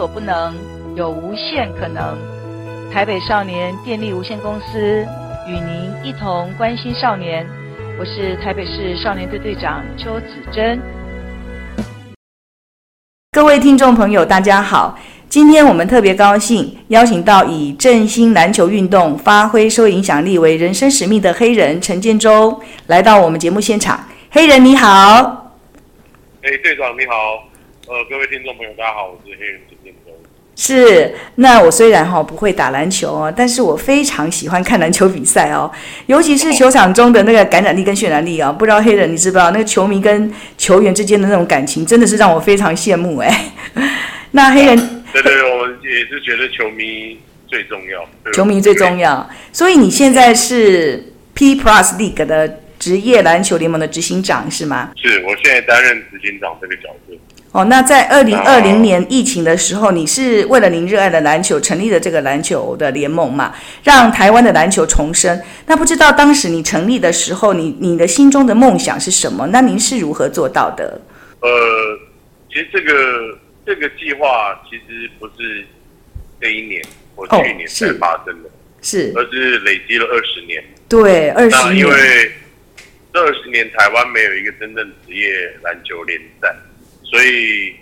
所不能，有无限可能。台北少年电力无限公司与您一同关心少年。我是台北市少年队队长邱子珍。各位听众朋友，大家好。今天我们特别高兴，邀请到以振兴篮球运动发挥社会影响力为人生使命的黑人陈建州来到我们节目现场。黑人你好，哎，队长你好，呃，各位听众朋友大家好，我是黑人。是，那我虽然哈不会打篮球哦，但是我非常喜欢看篮球比赛哦，尤其是球场中的那个感染力跟渲染力啊、哦。不知道黑人你知不知道，那个球迷跟球员之间的那种感情，真的是让我非常羡慕哎。那黑人。对对，我们也是觉得球迷最重要。球迷最重要，所以你现在是 P Plus League 的职业篮球联盟的执行长是吗？是，我现在担任执行长这个角色。哦，那在二零二零年疫情的时候，你是为了您热爱的篮球成立了这个篮球的联盟嘛？让台湾的篮球重生。那不知道当时你成立的时候，你你的心中的梦想是什么？那您是如何做到的？呃，其实这个。这个计划其实不是这一年或去年才发生的，哦、是，是，而是累积了二十年。对，二十年。因为这二十年台湾没有一个真正职业篮球联赛，所以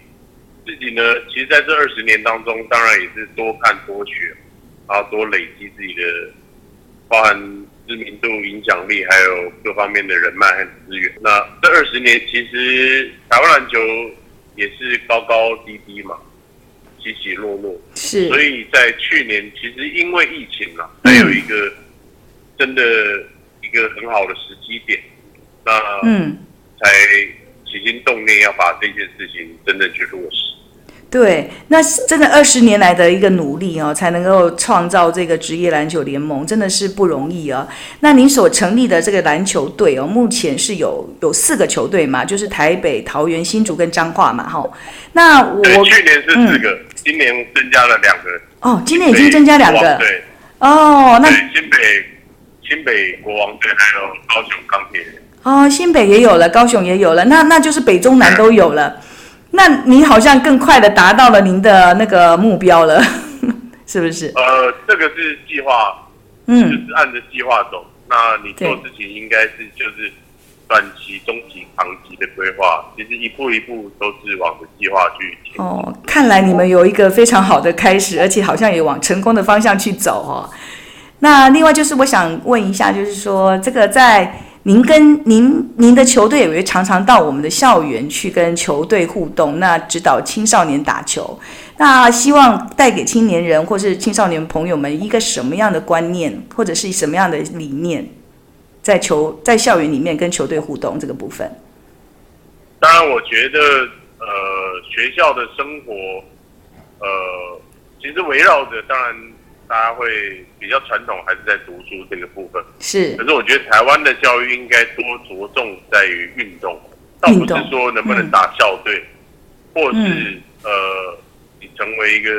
自己呢，其实在这二十年当中，当然也是多看多学，然后多累积自己的，包含知名度、影响力，还有各方面的人脉和资源。那这二十年，其实台湾篮球。也是高高低低嘛，起起落落。是，所以在去年，其实因为疫情啊，还有一个真的一个很好的时机点，那嗯，要把这件事情真正去落实。对，那真的二十年来的一个努力哦，才能够创造这个职业篮球联盟，真的是不容易哦。那您所成立的这个篮球队哦，目前是有有四个球队嘛，就是台北、桃园、新竹跟彰化嘛，哈。那我去年是四个，嗯、今年增加了两个。哦，今年已经增加两个。对。哦，那新北新北国王队还有高雄钢铁。哦，新北也有了，高雄也有了，那那就是北中南都有了。嗯那您好像更快的达到了您的那个目标了，是不是？呃，这个是计划，嗯，就是按着计划走。那你做事情应该是就是短期、中期、长期的规划，其实一步一步都是往着计划去。哦，看来你们有一个非常好的开始，而且好像也往成功的方向去走哦。那另外就是我想问一下，就是说这个在。您跟您您的球队也会常常到我们的校园去跟球队互动，那指导青少年打球，那希望带给青年人或是青少年朋友们一个什么样的观念，或者是什么样的理念，在球在校园里面跟球队互动这个部分。当然，我觉得呃学校的生活，呃其实围绕着当然。大家会比较传统，还是在读书这个部分。是，可是我觉得台湾的教育应该多着重在于运动，倒不是说能不能打校队，嗯、或是、嗯、呃你成为一个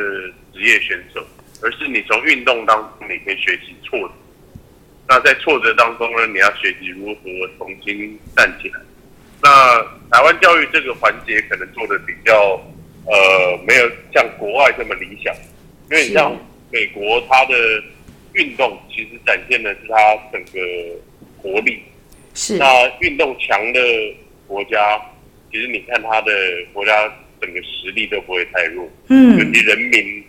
职业选手，而是你从运动当中你可以学习挫折。那在挫折当中呢，你要学习如何重新站起来。那台湾教育这个环节可能做的比较呃没有像国外这么理想，因为你像。美国它的运动其实展现的是它整个国力。是。那运动强的国家，其实你看它的国家整个实力都不会太弱。嗯。尤其人民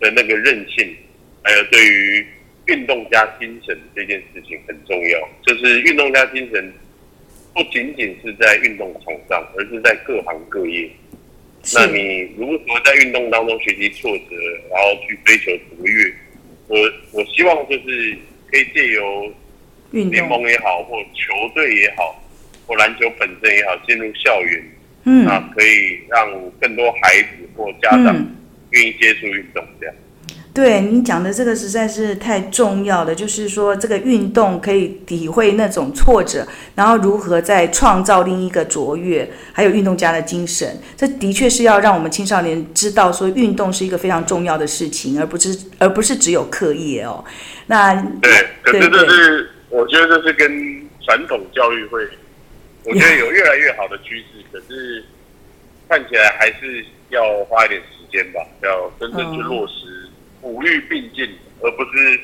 的那个韧性，还有对于运动家精神这件事情很重要。就是运动家精神不仅仅是在运动场上，而是在各行各业。那你如何在运动当中学习挫折，然后去追求卓越？我我希望就是可以借由联盟也好，或球队也好，或篮球本身也好，进入校园，嗯，啊，可以让更多孩子或家长愿意接触运动这样。对，你讲的这个实在是太重要了，就是说这个运动可以体会那种挫折，然后如何再创造另一个卓越，还有运动家的精神，这的确是要让我们青少年知道说运动是一个非常重要的事情，而不是而不是只有课业哦。那对，可是这是我觉得这是跟传统教育会，我觉得有越来越好的趋势，可是看起来还是要花一点时间吧，要真正去落实五育并进，嗯、而不是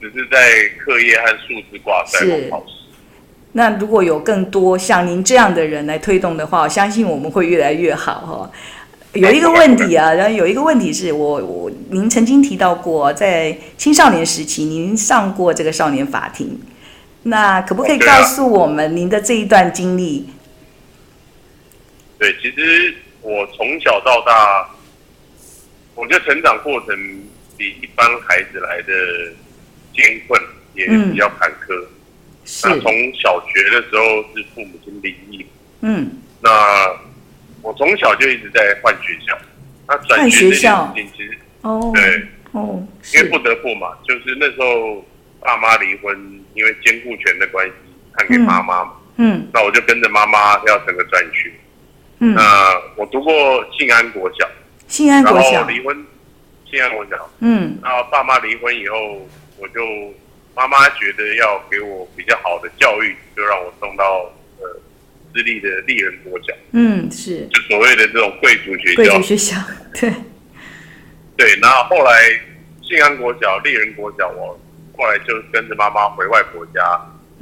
只是在课业和数字挂帅或考试。那如果有更多像您这样的人来推动的话，我相信我们会越来越好哈。有一个问题啊，然后有一个问题是我我您曾经提到过，在青少年时期您上过这个少年法庭，那可不可以告诉我们您的这一段经历？对，其实我从小到大，我觉得成长过程比一般孩子来的艰困，也比较坎坷。嗯、是。那从小学的时候是父母亲离异。嗯。那我从小就一直在换学校。那转学这件事情其实哦，对哦，因为不得不嘛，就是那时候爸妈离婚，因为监护权的关系，判给妈妈嘛。嗯。那我就跟着妈妈要整个转学。嗯，那我读过静安国小，信安国小，然后离婚，信安国小，嗯，然后爸妈离婚以后，我就妈妈觉得要给我比较好的教育，就让我送到呃私立的立人国小，嗯，是，就所谓的这种贵族学校，贵族学校，对，对，然后后来信安国小、立人国小，我后来就跟着妈妈回外婆家，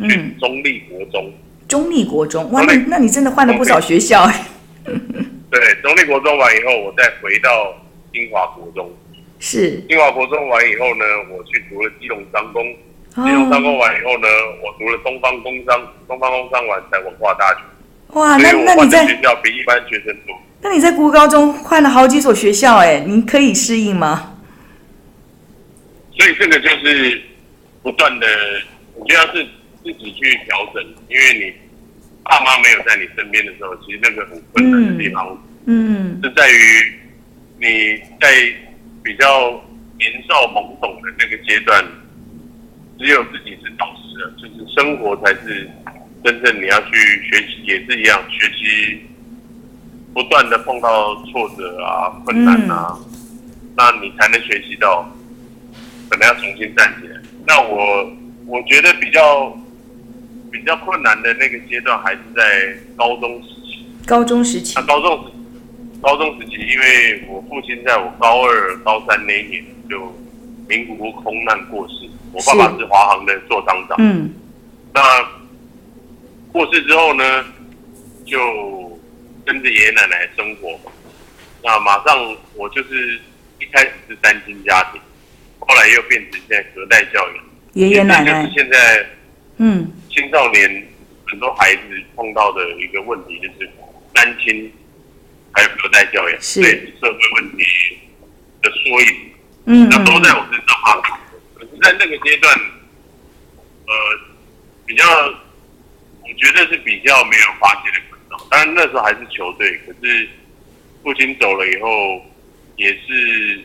去中立国中，中立国中，哇，那那你真的换了不少学校。哎。对，中立国中完以后，我再回到金华国中。是。金华国中完以后呢，我去读了基隆商工。基隆商工完以后呢，我读了东方工商。东方工商完才文化大学。哇，那那你在学校比一般学生多。那你在国高中换了好几所学校，哎，您可以适应吗？所以这个就是不断的，我觉得是自己去调整，因为你。爸妈没有在你身边的时候，其实那个很困难的地方，嗯，是在于你在比较年少懵懂的那个阶段，只有自己是导师了，就是生活才是真正你要去学习，也是一样，学习不断的碰到挫折啊、困难啊，那你才能学习到，可能要重新站起来。那我我觉得比较。比较困难的那个阶段还是在高中时期。高中时期。那高中时，高中时期，因为我父亲在我高二、高三那一年就名古屋空难过世。我爸爸是华航的座舱长。嗯。那过世之后呢，就跟着爷爷奶奶生活。那马上我就是一开始是单亲家庭，后来又变成现在隔代教养。爷爷奶奶。就是现在。嗯。青少年很多孩子碰到的一个问题就是单亲，还有隔代教养，是对社会问题的缩影。嗯，那都在我身上发生。可是，在那个阶段，呃，比较，我觉得是比较没有发泄的管道。当然那时候还是球队，可是父亲走了以后，也是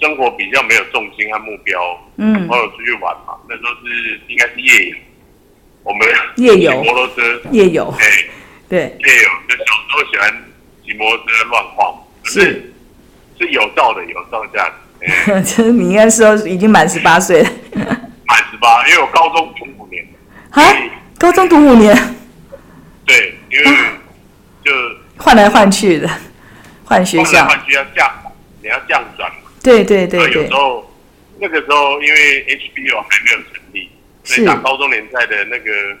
生活比较没有重心和目标。嗯，朋友出去玩嘛，那时候是应该是夜游。我们夜游摩托车，夜游，哎对，夜游，就小时候喜欢骑摩托车乱晃，是是有道的，有照价的。其实 你应该说已经满十八岁了，满十八，因为我高中读五年。啊，高中读五年？对，因为就换来换去的，换学校，换学校降，你要降转嘛。对对对对。有时候那个时候，因为 HBO 还没有。所以打高中联赛的那个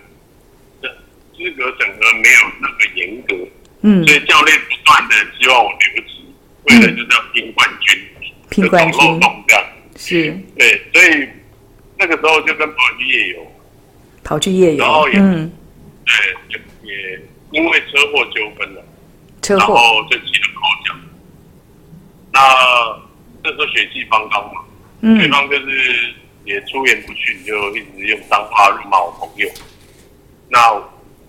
资格审核没有那么严格，嗯，所以教练不断的希望我留级，为了就是要拼冠军，拼冠军。这样，是，对，所以那个时候就跟朋友去夜游，跑去夜游，然后也，嗯，对，也因为车祸纠纷了，车祸，然后就起了口角，那那时候血气方刚嘛，嗯，对方就是。也出言不逊，就一直用脏话辱骂我朋友。那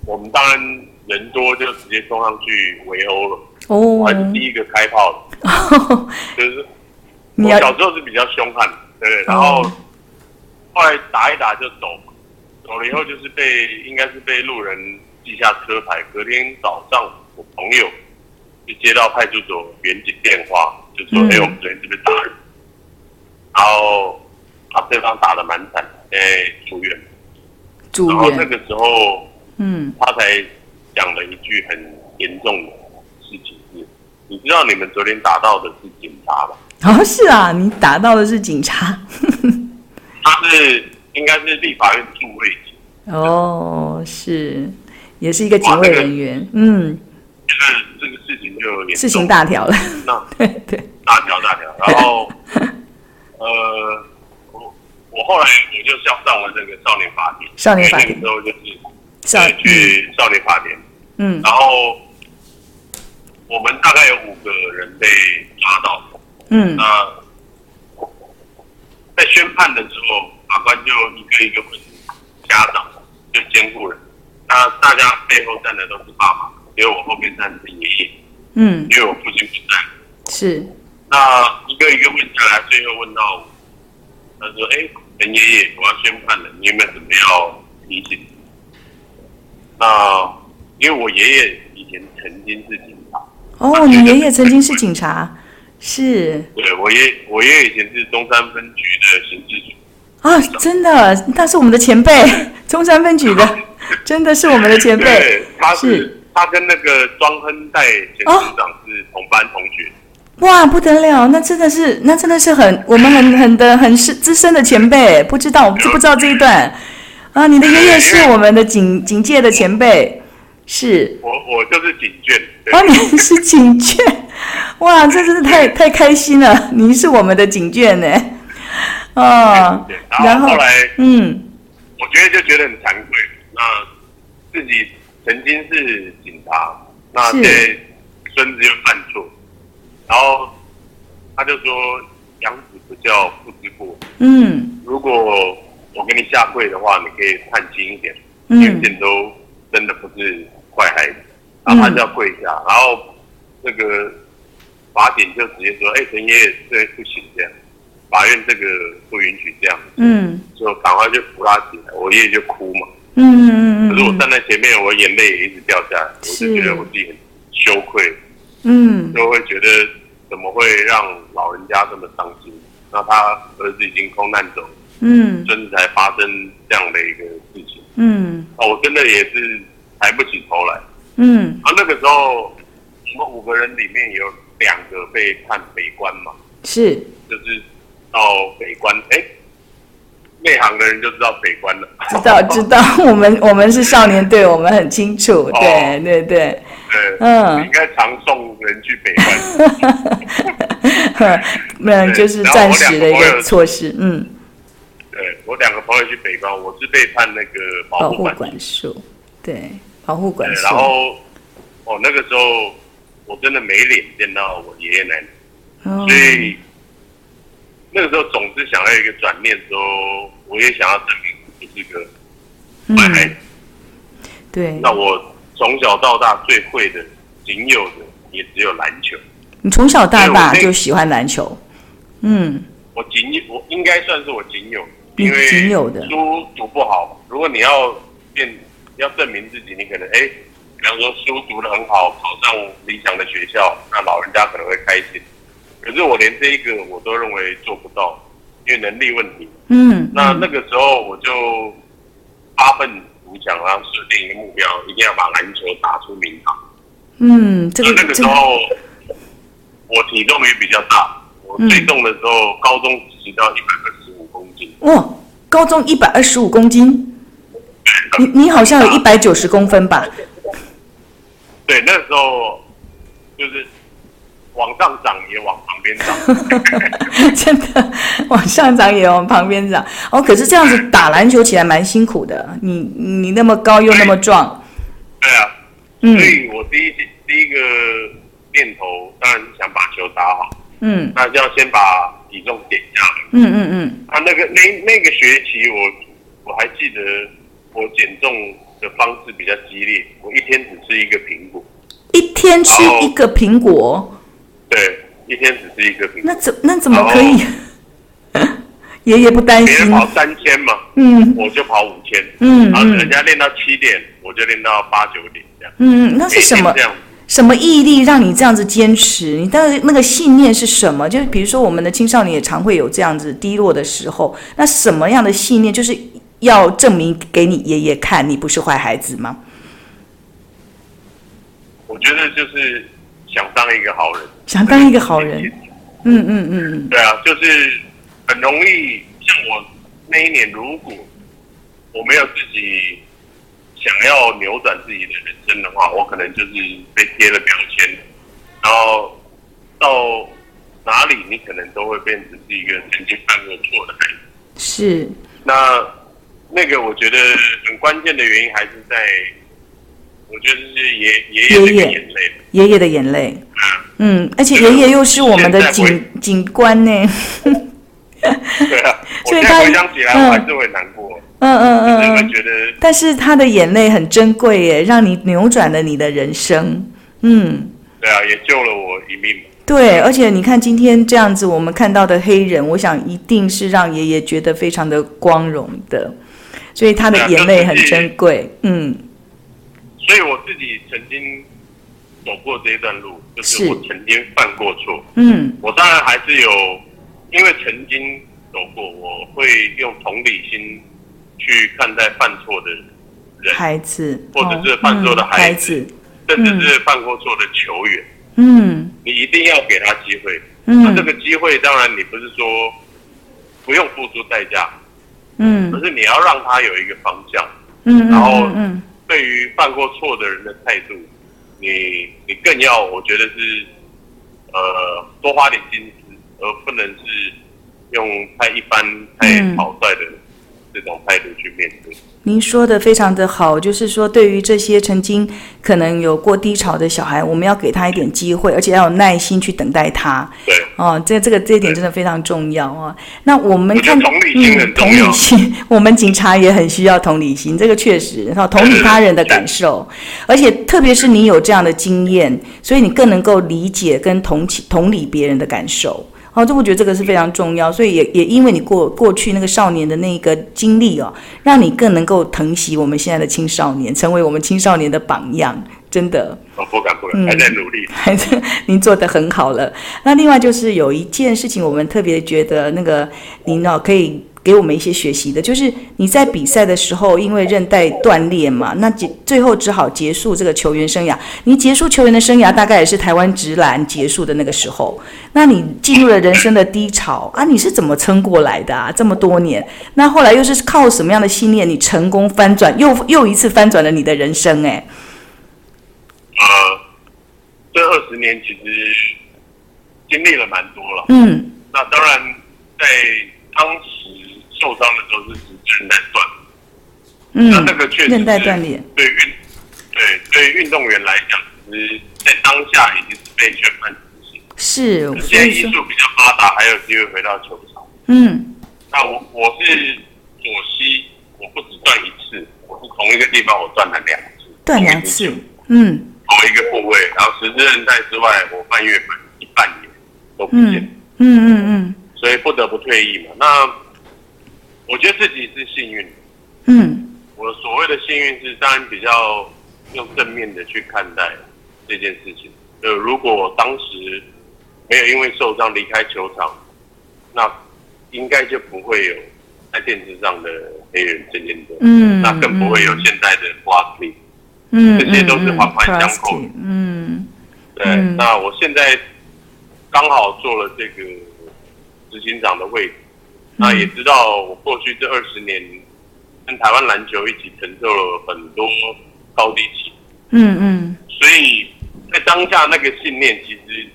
我们当然人多，就直接冲上去围殴了。哦，我还是第一个开炮的。哦，就是我小时候是比较凶悍，对？然后后来打一打就走，走了以后就是被应该是被路人记下车牌。隔天早上，我朋友就接到派出所民警电话，就说：“哎，我们昨天是不是打人？”然后。把对方打得蛮惨，哎，住院。住院。然后那个时候，嗯，他才讲了一句很严重的事情是：你，知道你们昨天打到的是警察吧？哦，是啊，你打到的是警察。他是应该是立法院驻卫警。哦，是，也是一个警卫人员。嗯。这个这个事情就事情大条了。那对对，大条大条。然后，呃，我我后来我就上上了这个少年法庭。少年法庭。那个时候就是去少年法庭。嗯。然后我们大概有五个人被抓到。嗯。那在宣判的时候，法官就一个一个问家长，就监护人。那大家背后站的都是爸爸。因为我后面站的是爷爷，嗯，因为我父亲不在，是，那一个一个问下来，最后问到我，他说：“哎，陈爷爷，我要宣判了，你有没有什么要提醒？”那因为我爷爷以前曾经是警察，哦，你爷爷曾经是警察，是，对我爷我爷爷以前是中山分局的刑事组，啊，真的，他是我们的前辈，中山分局的，真的是我们的前辈，对他是。他跟那个庄亨代前局长是同班同学，哦，哇，不得了，那真的是，那真的是很我们很很的很是资深的前辈，不知道我知不知道这一段啊？你的爷爷是我们的警警界的前辈，是，我我就是警眷，哦，你是警眷，哇，这真是太太开心了，您是我们的警眷呢，哦，然后后来，嗯，我觉得就觉得很惭愧，那自己。曾经是警察，那对孙子又犯错，然后他就说：“养子不教，父之过。”嗯，如果我给你下跪的话，你可以看轻一点，嗯，因为这都真的不是坏孩子。然后他就要跪下，然后那个法警就直接说：“哎，陈爷爷，这不行这样，法院这个不允许这样。”嗯，就赶快就扶他起来，我爷爷就哭嘛。嗯嗯嗯，可是我站在前面，我眼泪也一直掉下来，我就觉得我自己很羞愧，嗯，就会觉得怎么会让老人家这么伤心？那他儿子已经空难走，嗯，孙子才发生这样的一个事情，嗯，啊，我真的也是抬不起头来，嗯，啊，那个时候我们五个人里面有两个被判北关嘛，是，就是到北关，哎、欸。内行的人就知道北关了，知道知道，我们我们是少年队，我们很清楚，对对对，对，嗯，应该常送人去北关，嗯就是暂时的一个措施，嗯，对我两个朋友去北关，我是被判那个保护管束，对，保护管束，然后哦那个时候我真的没脸见到我爷爷奶奶，哦、所以。那个时候总是想要一个转念，说我也想要证明我是个坏孩子。对。那我从小到大最会的、仅有的也只有篮球。你从小到大就喜欢篮球？嗯。我仅有，我应该算是我仅有，因为仅有的书读不好。如果你要变，要证明自己，你可能哎，比方说书读的很好，考上理想的学校，那老人家可能会开心。可是我连这一个我都认为做不到，因为能力问题。嗯，那那个时候我就发奋图强，然后设定一个目标，一定要把篮球打出名堂。嗯，这个那个时候我体重也比较大，我最重的时候高中只到一百二十五公斤。哇，高中一百二十五公斤？你你好像有一百九十公分吧？对，那个时候就是。往上涨也往旁边涨，真的往上涨也往旁边涨。哦，可是这样子打篮球起来蛮辛苦的。你你那么高又那么壮，对啊，嗯，所以我第一第一个念头当然是想把球打好，嗯，那就要先把体重减下来，嗯嗯嗯。啊，那个那那个学期我我还记得我减重的方式比较激烈，我一天只吃一个苹果，一天吃一个苹果。对，一天只是一个苹果。那怎那怎么可以？爷爷不担心。别人跑三千嘛，嗯，我就跑五千，嗯，然后人家练到七点，我就练到八九点这样。嗯，那是什么？什么毅力让你这样子坚持？你的那个信念是什么？就是比如说，我们的青少年也常会有这样子低落的时候，那什么样的信念，就是要证明给你爷爷看，你不是坏孩子吗？我觉得就是。想当一个好人，想当一个好人。嗯嗯嗯嗯。对啊，就是很容易，像我那一年，如果我没有自己想要扭转自己的人生的话，我可能就是被贴了标签，然后到哪里你可能都会变成是一个曾经犯过错的孩子。是。那那个我觉得很关键的原因还是在。我觉得是爷爷爷的眼泪，爷爷的眼泪。嗯，而且爷爷又是我们的警警官呢。对啊，所以他回想起来，我还是会难过。嗯嗯嗯觉得。但是他的眼泪很珍贵耶，让你扭转了你的人生。嗯，对啊，也救了我一命。对，而且你看今天这样子，我们看到的黑人，我想一定是让爷爷觉得非常的光荣的，所以他的眼泪很珍贵。嗯。所以我自己曾经走过这一段路，就是我曾经犯过错。嗯，我当然还是有，因为曾经走过，我会用同理心去看待犯错的人，孩子，或者是犯错的孩子，嗯、甚至是犯过错的球员。嗯，你一定要给他机会。嗯，那这个机会当然你不是说不用付出代价。嗯，可是你要让他有一个方向。嗯，然后嗯。对于犯过错的人的态度，你你更要，我觉得是，呃，多花点心思，而不能是用太一般、太草率的这种态度去面对。您说的非常的好，就是说，对于这些曾经可能有过低潮的小孩，我们要给他一点机会，而且要有耐心去等待他。对，哦，这这个这一点真的非常重要啊。那我们看，同理心同理心，我们警察也很需要同理心，这个确实，然后同理他人的感受，而且特别是你有这样的经验，所以你更能够理解跟同情同理别人的感受。哦，这我觉得这个是非常重要，所以也也因为你过过去那个少年的那个经历哦，让你更能够疼惜我们现在的青少年，成为我们青少年的榜样，真的。我不敢不敢，还在努力。还在，您做得很好了。那另外就是有一件事情，我们特别觉得那个您哦可以。给我们一些学习的，就是你在比赛的时候，因为韧带断裂嘛，那结最后只好结束这个球员生涯。你结束球员的生涯，大概也是台湾直篮结束的那个时候。那你进入了人生的低潮啊，你是怎么撑过来的啊？这么多年，那后来又是靠什么样的信念，你成功翻转，又又一次翻转了你的人生？哎，啊，这二十年其实经历了蛮多了。嗯，那当然在当时。受伤的时候是韧带断，嗯，那那个确实是韧带断裂。对运，对对运动员来讲，其实在当下已经是被宣判死刑。是，现在医术比较发达，还有机会回到球场。嗯，那我我是左膝，我不止断一次，我是同一个地方我断了两次，断两次，嗯，同一个部位，然后十字韧带之外，我半月板一半年都不见，嗯嗯嗯，所以不得不退役嘛。那我觉得自己是幸运，嗯，我所谓的幸运是当然比较用正面的去看待这件事情。呃如果我当时没有因为受伤离开球场，那应该就不会有在电视上的黑人郑建德，嗯，那更不会有现在的 Barkley，嗯，这些都是环环相扣，嗯，对。那我现在刚好做了这个执行长的位置。那也知道，我过去这二十年跟台湾篮球一起承受了很多高低起，嗯嗯，所以在当下那个信念，其实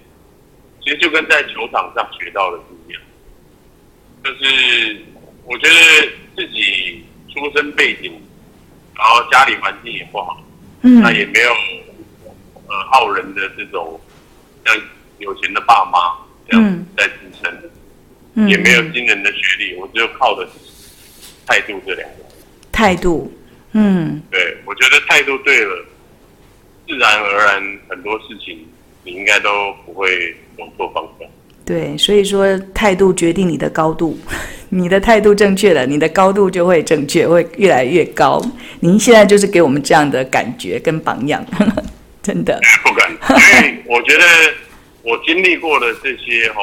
其实就跟在球场上学到的不一样，就是我觉得自己出身背景，然后家里环境也不好，嗯，那也没有呃傲人的这种像有钱的爸妈这样在支撑。也没有惊人的学历，我只有靠的态度这两个。态度，嗯，对，我觉得态度对了，自然而然很多事情你应该都不会走错方向。对，所以说态度决定你的高度，你的态度正确了，你的高度就会正确，会越来越高。您现在就是给我们这样的感觉跟榜样，呵 呵真的。不敢，因为我觉得我经历过的这些哈。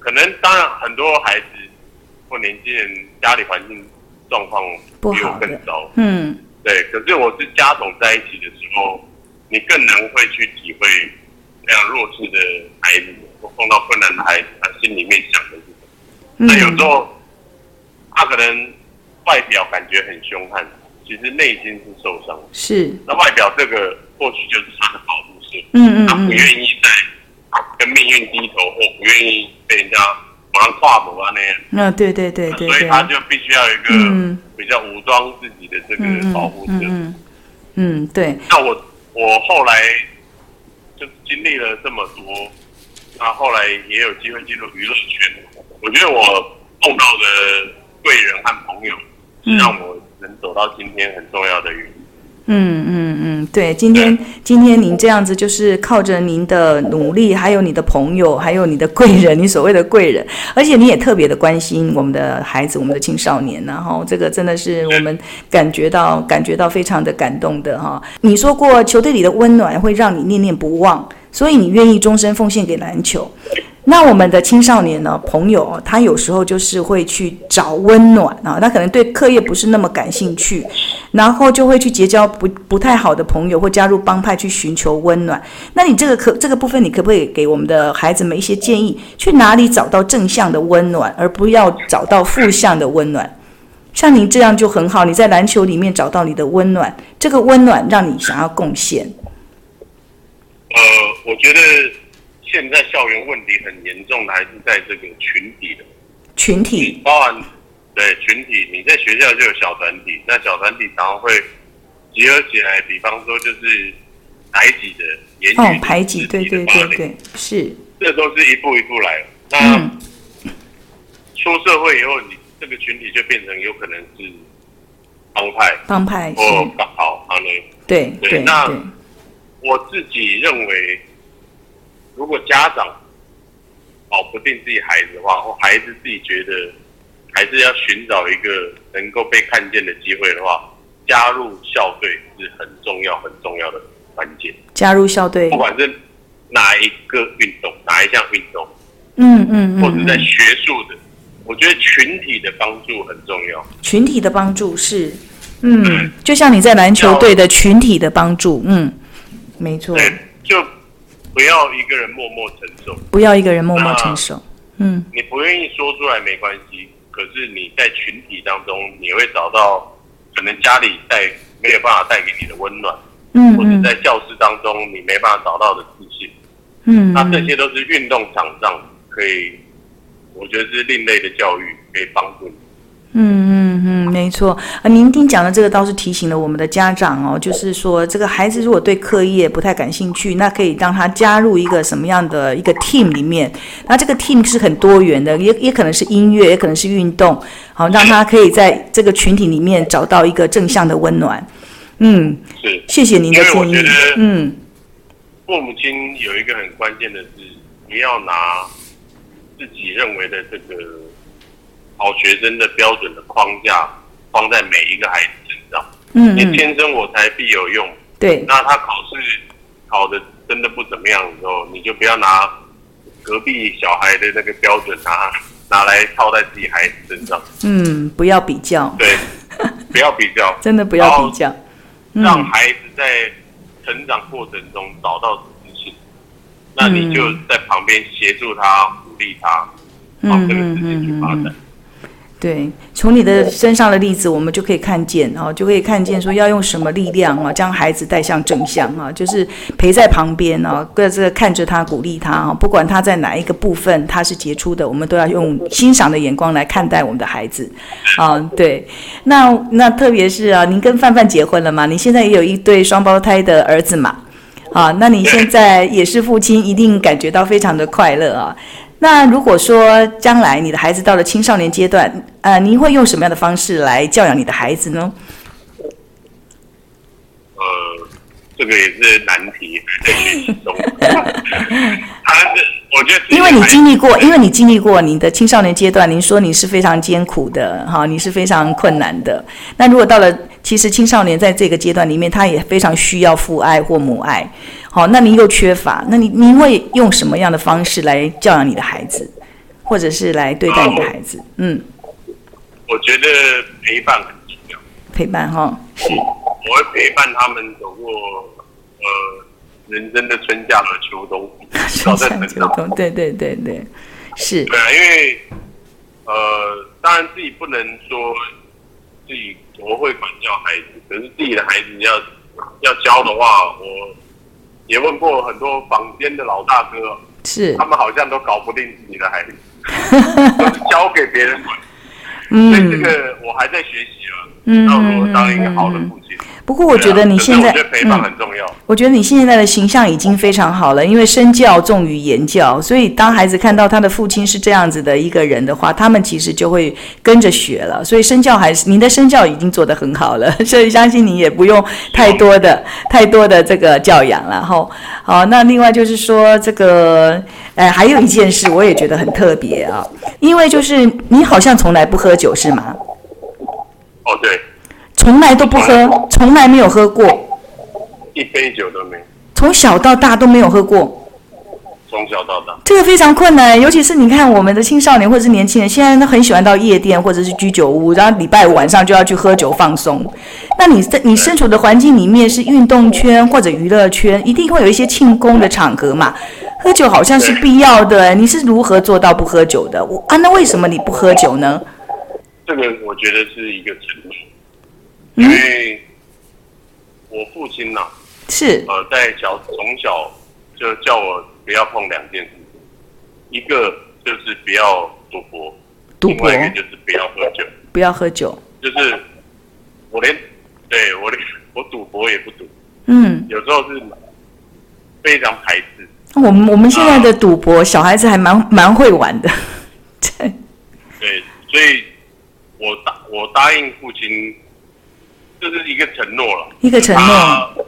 可能当然很多孩子或年轻人家里环境状况比我更糟，嗯，对。可是我是家总在一起的时候，你更能会去体会那样弱势的孩子，或碰到困难的孩子，他心里面想的是什么？嗯、那有时候他可能外表感觉很凶悍，其实内心是受伤。是。那外表这个或许就是他的保护色。嗯嗯。他不愿意在跟命运低头，或不愿意被人家往上跨步啊那样。那对对对对。所以他就必须要有一个比较武装自己的这个保护者。嗯嗯。嗯，对。那我我后来就经历了这么多，那后来也有机会进入娱乐圈。我觉得我碰到的贵人和朋友，是让我能走到今天很重要的原因。嗯嗯嗯，对，今天 今天您这样子，就是靠着您的努力，还有你的朋友，还有你的贵人，你所谓的贵人，而且你也特别的关心我们的孩子，我们的青少年，然后这个真的是我们感觉到感觉到非常的感动的哈。你说过球队里的温暖会让你念念不忘，所以你愿意终身奉献给篮球。那我们的青少年呢，朋友，他有时候就是会去找温暖啊，他可能对课业不是那么感兴趣，然后就会去结交不不太好的朋友，或加入帮派去寻求温暖。那你这个可这个部分，你可不可以给我们的孩子们一些建议？去哪里找到正向的温暖，而不要找到负向的温暖？像您这样就很好，你在篮球里面找到你的温暖，这个温暖让你想要贡献。呃，我觉得。现在校园问题很严重的还是在这个群体的。群体，包含对群体，你在学校就有小团体，那小团体常常会集合起来，比方说就是排挤的言语哦，排挤，对对对对，是，这都是一步一步来。那、嗯、出社会以后，你这个群体就变成有可能是帮派，帮派或刚好啊，对对，对，那我自己认为。如果家长保不定自己孩子的话，或孩子自己觉得还是要寻找一个能够被看见的机会的话，加入校队是很重要、很重要的环节。加入校队，不管是哪一个运动、哪一项运动，嗯嗯嗯，或者在学术的，我觉得群体的帮助很重要。群体的帮助是，嗯，就像你在篮球队的群体的帮助，嗯，没错，对，就。不要一个人默默承受，不要一个人默默承受。嗯，你不愿意说出来没关系，可是你在群体当中，你会找到可能家里带没有办法带给你的温暖，嗯，或者在教室当中你没办法找到的自信，嗯，那这些都是运动场上可以，我觉得是另类的教育，可以帮助你。嗯嗯嗯，没错啊，您听讲的这个倒是提醒了我们的家长哦，就是说这个孩子如果对课业不太感兴趣，那可以让他加入一个什么样的一个 team 里面，那这个 team 是很多元的，也也可能是音乐，也可能是运动，好让他可以在这个群体里面找到一个正向的温暖。嗯，是，谢谢您的建议。嗯，父母亲有一个很关键的是，不要拿自己认为的这个。好学生的标准的框架放在每一个孩子身上，嗯，你天生我材必有用，对。那他考试考的真的不怎么样的时候，你就不要拿隔壁小孩的那个标准拿拿来套在自己孩子身上。嗯，不要比较。对，不要比较，真的不要比较。让孩子在成长过程中找到自信，嗯，那你就在旁边协助他，鼓励他，往这个事情去发展。嗯嗯嗯嗯对，从你的身上的例子，我们就可以看见啊，就可以看见说要用什么力量啊，将孩子带向正向啊，就是陪在旁边啊，各自看着他，鼓励他啊，不管他在哪一个部分他是杰出的，我们都要用欣赏的眼光来看待我们的孩子啊。对，那那特别是啊，您跟范范结婚了吗？你现在也有一对双胞胎的儿子嘛？啊，那你现在也是父亲，一定感觉到非常的快乐啊。那如果说将来你的孩子到了青少年阶段，呃，您会用什么样的方式来教养你的孩子呢？呃，这个也是难题，在学习中。他是，我觉得，因为你经历过，因为你经历过你的青少年阶段，您说你是非常艰苦的，哈，你是非常困难的。那如果到了，其实青少年在这个阶段里面，他也非常需要父爱或母爱。好，那您又缺乏，那你您会用什么样的方式来教养你的孩子，或者是来对待你的孩子？啊、嗯，我觉得陪伴很重要。陪伴哈，是。我会陪伴他们走过呃人生的春夏和秋冬，春夏秋冬，对对对对，是。对啊，因为呃，当然自己不能说自己我会管教孩子，可是自己的孩子要要教的话，我也问过很多坊间的老大哥，是，他们好像都搞不定自己的孩子，都交给别人管。嗯，所以这个我还在学习啊，嗯，要如何当一个好的父亲。不过我觉得你现在，我觉得陪伴很重要。我觉得你现在的形象已经非常好了，因为身教重于言教，所以当孩子看到他的父亲是这样子的一个人的话，他们其实就会跟着学了。所以身教还是您的身教已经做得很好了，所以相信你也不用太多的太多的这个教养了。哈，好，那另外就是说这个，呃，还有一件事我也觉得很特别啊，因为就是你好像从来不喝酒是吗？哦，对。从来都不喝，从来没有喝过，一杯酒都没有。从小到大都没有喝过，从小到大，这个非常困难。尤其是你看，我们的青少年或者是年轻人，现在都很喜欢到夜店或者是居酒屋，然后礼拜五晚上就要去喝酒放松。那你在你身处的环境里面是运动圈或者娱乐圈，一定会有一些庆功的场合嘛？喝酒好像是必要的。你是如何做到不喝酒的？我啊，那为什么你不喝酒呢？这个我觉得是一个承诺。因为我父亲呐、啊，是。呃，在小从小就叫我不要碰两件事，一个就是不要赌博，赌博，另外一个就是不要喝酒，不要喝酒，就是我连对我连我赌博也不赌，嗯，有时候是非常排斥。我们我们现在的赌博，呃、小孩子还蛮蛮会玩的，对，对，所以我答我答应父亲。这是一个承诺了，一个承诺。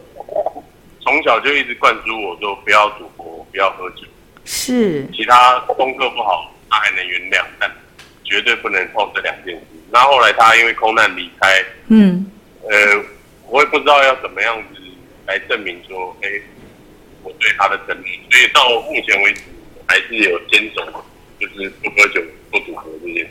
从小就一直灌输我说不要赌博，不要喝酒。是。其他功课不好，他还能原谅，但绝对不能碰这两件事。那后来他因为空难离开，嗯，呃，我也不知道要怎么样子来证明说，哎，我对他的承诺。所以到目前为止，还是有坚守，就是不喝酒、不赌博这件事。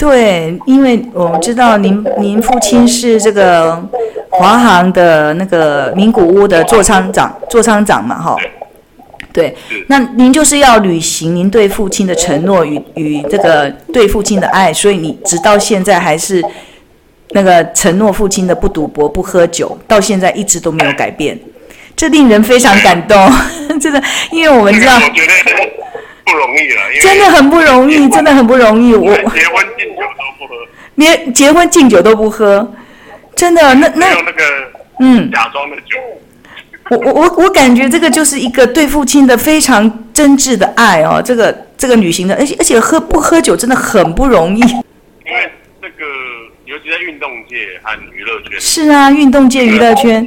对，因为我们知道您您父亲是这个华航的那个名古屋的座舱长，座舱长嘛，哈。对，那您就是要履行您对父亲的承诺与与这个对父亲的爱，所以你直到现在还是那个承诺父亲的不赌博、不喝酒，到现在一直都没有改变，这令人非常感动，真的，因为我们知道。不容易了，真的很不容易，真的很不容易。我结婚敬酒都不喝，连结婚敬酒都不喝，真的那那那个嗯假装的酒。我我我我感觉这个就是一个对父亲的非常真挚的爱哦，这个这个旅行的，而且而且喝不喝酒真的很不容易。因为这个尤其在运动界和娱乐圈。是啊，运动界娱乐圈。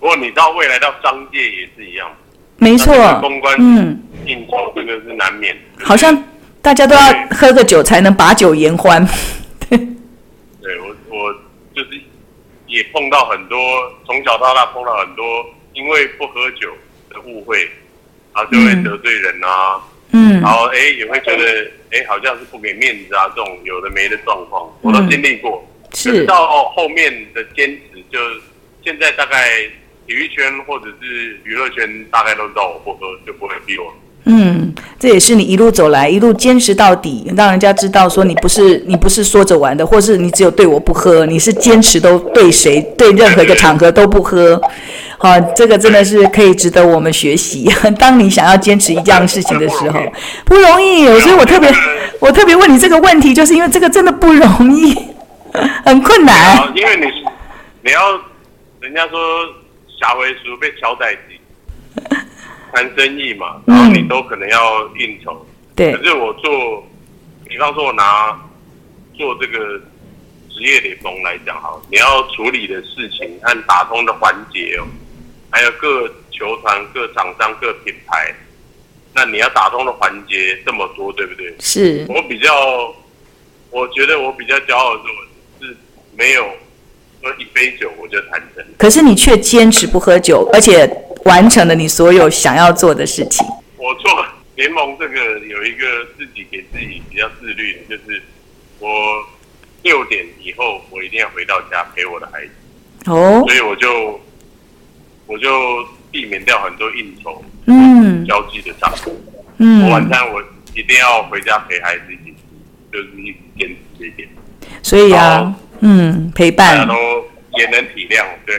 不过你到未来到商界也是一样。没错，公关嗯。应酬这个是难免，好像大家都要喝个酒才能把酒言欢。对，对我我就是也碰到很多，从小到大碰到很多，因为不喝酒的误会，然后就会得罪人啊，嗯，然后哎也会觉得哎好像是不给面子啊，这种有的没的状况，我都经历过。是到后面的坚持，就现在大概体育圈或者是娱乐圈，大概都知道我不喝，就不会逼我。嗯，这也是你一路走来，一路坚持到底，让人家知道说你不是你不是说着玩的，或是你只有对我不喝，你是坚持都对谁对任何一个场合都不喝。好，这个真的是可以值得我们学习。当你想要坚持一件事情的时候，不容易，所以我特别我特别问你这个问题，就是因为这个真的不容易，很困难。因为你你要人家说下回书被乔代机。谈生意嘛，然后你都可能要应酬。嗯、对。可是我做，比方说我拿做这个职业联盟来讲哈，你要处理的事情和打通的环节哦，还有各球团、各厂商、各品牌，那你要打通的环节这么多，对不对？是。我比较，我觉得我比较骄傲的是，是没有喝一杯酒我就谈成。可是你却坚持不喝酒，而且。完成了你所有想要做的事情。我做联盟这个有一个自己给自己比较自律的，就是我六点以后我一定要回到家陪我的孩子。哦。所以我就我就避免掉很多应酬、嗯交际的场合。嗯我晚餐我一定要回家陪孩子一起吃，就是一直坚持这一点。所以啊好，嗯，陪伴大家都也能体谅，对。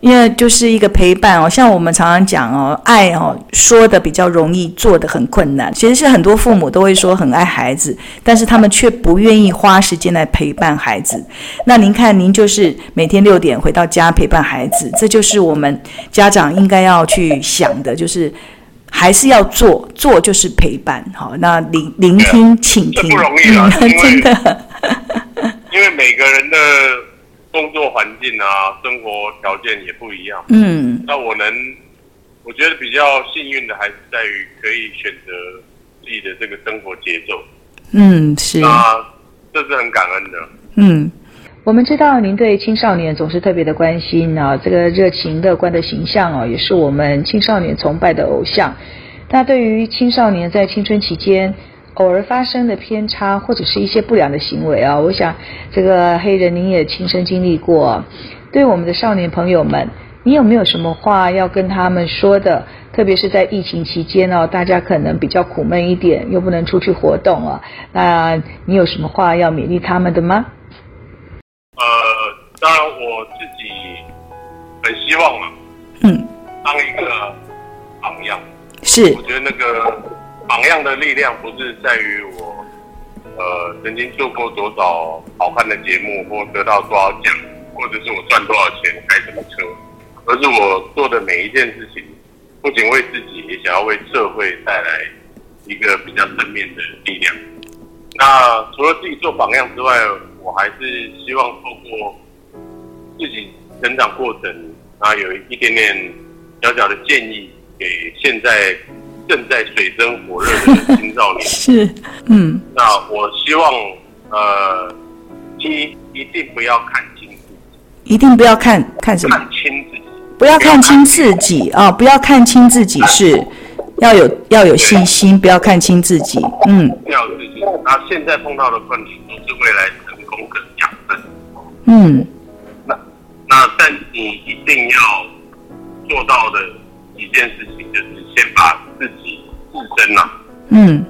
因为就是一个陪伴哦，像我们常常讲哦，爱哦，说的比较容易，做的很困难。其实是很多父母都会说很爱孩子，但是他们却不愿意花时间来陪伴孩子。那您看，您就是每天六点回到家陪伴孩子，这就是我们家长应该要去想的，就是还是要做，做就是陪伴。好，那聆聆听，倾听，不容易啊嗯 真的，每个人的工作环境啊，生活条件也不一样。嗯那我能，我觉得比较幸运的还是在于可以选择自己的这个生活节奏。嗯，是。那这是很感恩的。嗯，我们知道您对青少年总是特别的关心啊，这个热情乐观的形象哦、啊，也是我们青少年崇拜的偶像。那对于青少年在青春期间偶尔发生的偏差或者是一些不良的行为啊，我想这个黑人您也亲身经历过。对我们的少年朋友们，你有没有什么话要跟他们说的？特别是在疫情期间哦，大家可能比较苦闷一点，又不能出去活动啊。那你有什么话要勉励他们的吗？呃，当然我自己很希望啊，嗯，当一个榜样。是我觉得那个榜样的力量不是在于我，呃，曾经做过多少好看的节目，或得到多少奖，或者是我赚多少钱，开什么车，而是我做的每一件事情，不仅为自己，也想要为社会带来一个比较正面的力量。那除了自己做榜样之外，我还是希望透过自己成长过程，啊，有一点点小小的建议给现在正在水深火热的青少年。是，嗯。那我希望，呃，一一定不要看清自己，一定不要看看什么，看清自己，不要看清自己啊、不要看清自己是要有要有信心，不要看清自己，嗯。要有自己。那现在碰到的困难都是未来成功的养分。嗯。那那但你一定要做到的一件事情，就是先把自己自身啊嗯。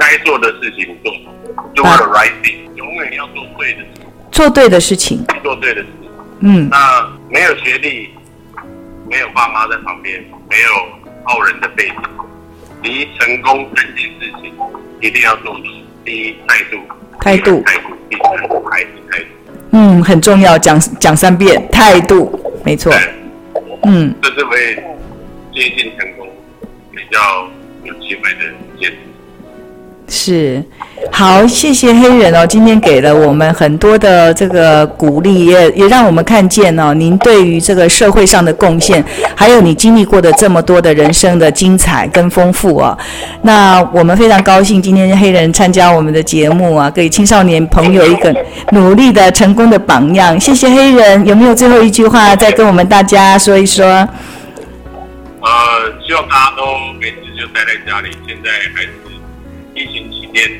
该做的事情做好，do the right thing，永远要做对的事，做对的事情，做对的事。嗯。那没有学历，没有爸妈在旁边，没有傲人的背景，离成功三件事情一定要做到：第一，态度；态度。态度；第三，还是态度。嗯，很重要，讲讲三遍，态度，没错，嗯。这是为接近成功比较有机会的一件事。是，好，谢谢黑人哦，今天给了我们很多的这个鼓励，也也让我们看见哦，您对于这个社会上的贡献，还有你经历过的这么多的人生的精彩跟丰富哦。那我们非常高兴今天黑人参加我们的节目啊，给青少年朋友一个努力的成功的榜样。谢谢黑人，有没有最后一句话再跟我们大家说一说？呃，希望大家都没事就待在家里。现在还是疫情期间，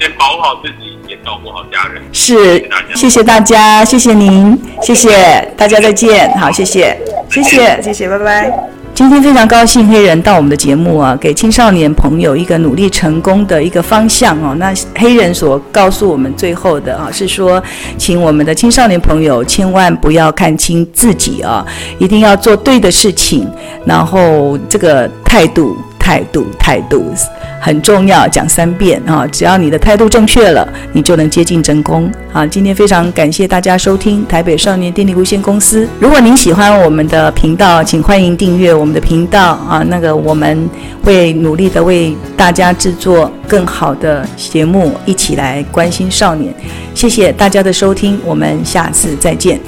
先保护好自己，也照顾好家人。是，谢谢大家，谢谢您，谢谢大家，再见，好，谢谢，谢谢，谢谢，拜拜。今天非常高兴黑人到我们的节目啊，给青少年朋友一个努力成功的一个方向哦。那黑人所告诉我们最后的啊，是说，请我们的青少年朋友千万不要看清自己啊，一定要做对的事情，然后这个态度。态度，态度很重要，讲三遍啊！只要你的态度正确了，你就能接近成功啊！今天非常感谢大家收听台北少年电力无限公司。如果您喜欢我们的频道，请欢迎订阅我们的频道啊！那个我们会努力的为大家制作更好的节目，一起来关心少年。谢谢大家的收听，我们下次再见。